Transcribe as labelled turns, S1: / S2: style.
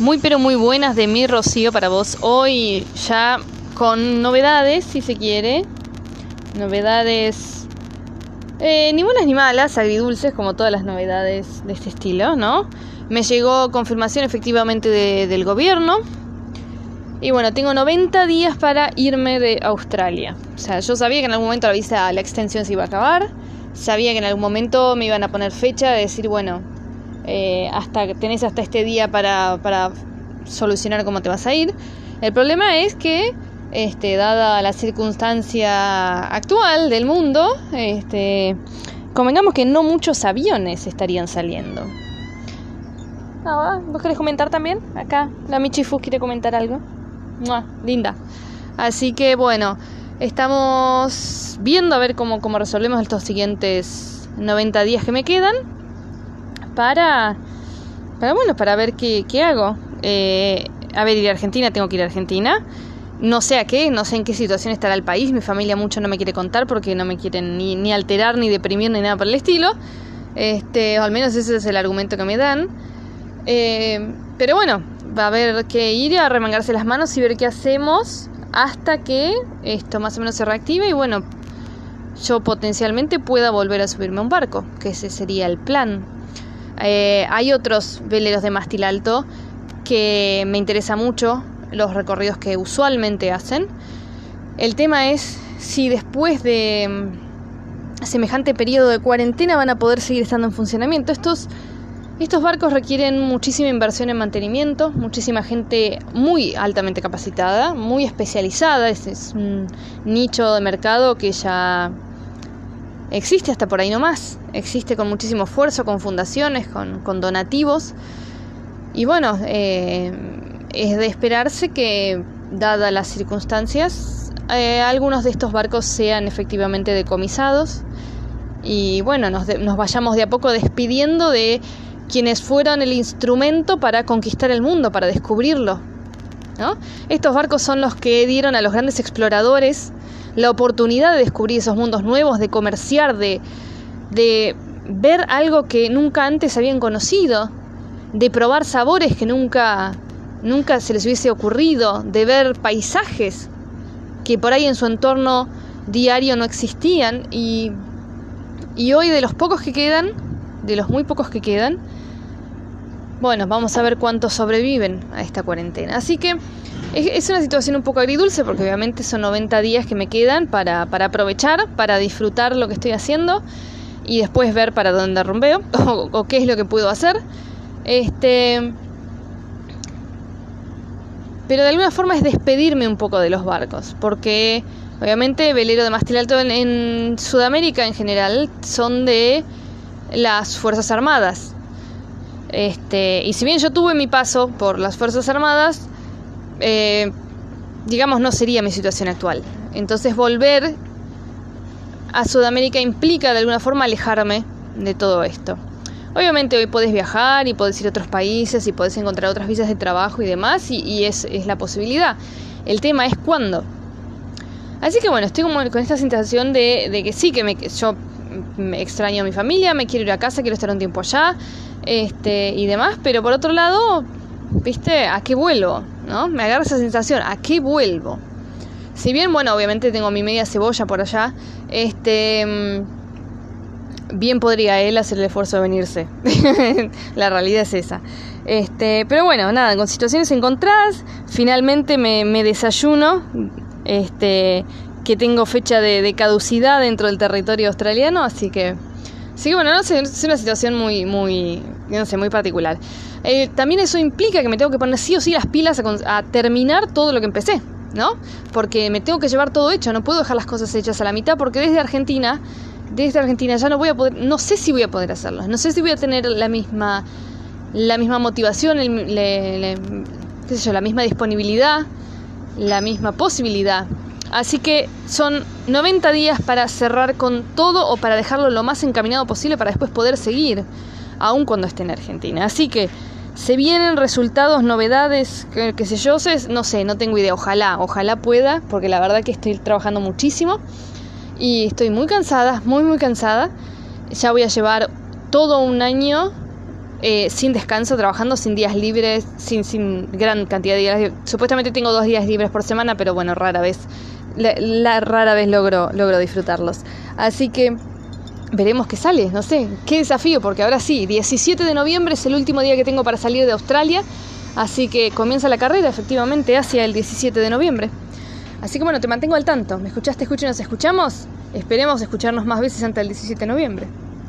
S1: Muy pero muy buenas de mi Rocío para vos. Hoy ya con novedades, si se quiere. Novedades eh, ni buenas ni malas, agridulces, como todas las novedades de este estilo, ¿no? Me llegó confirmación efectivamente del gobierno. Y bueno, tengo 90 días para irme de Australia. O sea, yo sabía que en algún momento la visa, la extensión se iba a acabar. Sabía que en algún momento me iban a poner fecha de decir, bueno, eh, hasta tenés hasta este día para, para solucionar cómo te vas a ir. El problema es que, este, dada la circunstancia actual del mundo, este, convengamos que no muchos aviones estarían saliendo. ¿Vos querés comentar también? Acá, la Michifu quiere comentar algo. Linda. Así que bueno, estamos viendo a ver cómo, cómo resolvemos estos siguientes 90 días que me quedan para, para bueno, para ver qué, qué hago. Eh, a ver, ir a Argentina, tengo que ir a Argentina. No sé a qué, no sé en qué situación estará el país. Mi familia mucho no me quiere contar porque no me quieren ni, alterar, ni deprimir, ni nada por el estilo. Este, o al menos ese es el argumento que me dan. Eh, pero bueno, va a haber que ir a remangarse las manos y ver qué hacemos hasta que esto más o menos se reactive y bueno, yo potencialmente pueda volver a subirme a un barco, que ese sería el plan. Eh, hay otros veleros de mástil alto que me interesa mucho, los recorridos que usualmente hacen. El tema es si después de mm, semejante periodo de cuarentena van a poder seguir estando en funcionamiento. Estos, estos barcos requieren muchísima inversión en mantenimiento, muchísima gente muy altamente capacitada, muy especializada. es un nicho de mercado que ya existe hasta por ahí nomás, existe con muchísimo esfuerzo, con fundaciones, con, donativos. Y bueno, eh, es de esperarse que, dadas las circunstancias, eh, algunos de estos barcos sean efectivamente decomisados y bueno, nos, nos vayamos de a poco despidiendo de quienes fueron el instrumento para conquistar el mundo, para descubrirlo. ¿no? Estos barcos son los que dieron a los grandes exploradores la oportunidad de descubrir esos mundos nuevos, de comerciar, de, de ver algo que nunca antes habían conocido, de probar sabores que nunca, nunca se les hubiese ocurrido, de ver paisajes que por ahí en su entorno diario no existían y, y hoy de los pocos que quedan, de los muy pocos que quedan, bueno, vamos a ver cuántos sobreviven a esta cuarentena. Así que es, una situación un poco agridulce porque obviamente son 90 días que me quedan para, para aprovechar, para disfrutar lo que estoy haciendo y después ver para dónde rumbeo o, qué es lo que puedo hacer. Este, pero de alguna forma es despedirme un poco de los barcos, porque obviamente velero de mástil alto en, en, Sudamérica en general son de las Fuerzas Armadas. Este, y si bien yo tuve mi paso por las Fuerzas Armadas, eh, digamos, no sería mi situación actual. Entonces volver a Sudamérica implica de alguna forma alejarme de todo esto. Obviamente hoy podés viajar y podés ir a otros países y podés encontrar otras visas de trabajo y demás y, es, la posibilidad. El tema es cuándo. Así que bueno, estoy con esta sensación de, que sí, que me, yo me extraño a mi familia, me quiero ir a casa, quiero estar un tiempo allá este, y demás, pero por otro lado, ¿viste? ¿A qué vuelvo? ¿No? Me agarra esa sensación, ¿a qué vuelvo? Si bien, bueno, obviamente tengo mi media cebolla por allá, este mm, bien podría él hacer el esfuerzo de venirse. la realidad es esa. Este, pero bueno, nada, con situaciones encontradas, finalmente me, desayuno, este, que tengo fecha de, caducidad dentro del territorio australiano, así que, sí, bueno, no es una situación muy, muy, no sé, muy particular. Eh, también eso implica que me tengo que poner sí o sí las pilas a, terminar todo lo que empecé, ¿no? Porque me tengo que llevar todo hecho, no puedo dejar las cosas hechas a la mitad porque desde Argentina, desde Argentina ya no voy a poder, no sé si voy a poder hacerlo, no sé si voy a tener la misma, la misma motivación, qué sé yo, la misma disponibilidad, la misma posibilidad. Así que son 90 días para cerrar con todo o para dejarlo lo más encaminado posible para después poder seguir, aun cuando esté en Argentina. Así que se vienen resultados, novedades, qué sé yo, no sé, no tengo idea. Ojalá, ojalá pueda, porque la verdad que estoy trabajando muchísimo y estoy muy cansada, muy, muy cansada. Ya voy a llevar todo un año eh, sin descanso, trabajando sin días libres, sin, sin gran cantidad de días. Supuestamente tengo dos días libres por semana, pero bueno, rara vez, la, rara vez logro, logro disfrutarlos. Así que veremos qué sale, no sé, qué desafío, porque ahora sí, 17 de noviembre es el último día que tengo para salir de Australia, así que comienza la carrera efectivamente hacia el 17 de noviembre. Así que bueno, te mantengo al tanto. ¿Me escuchaste, escucha nos escuchamos? Esperemos escucharnos más veces antes del 17 de noviembre.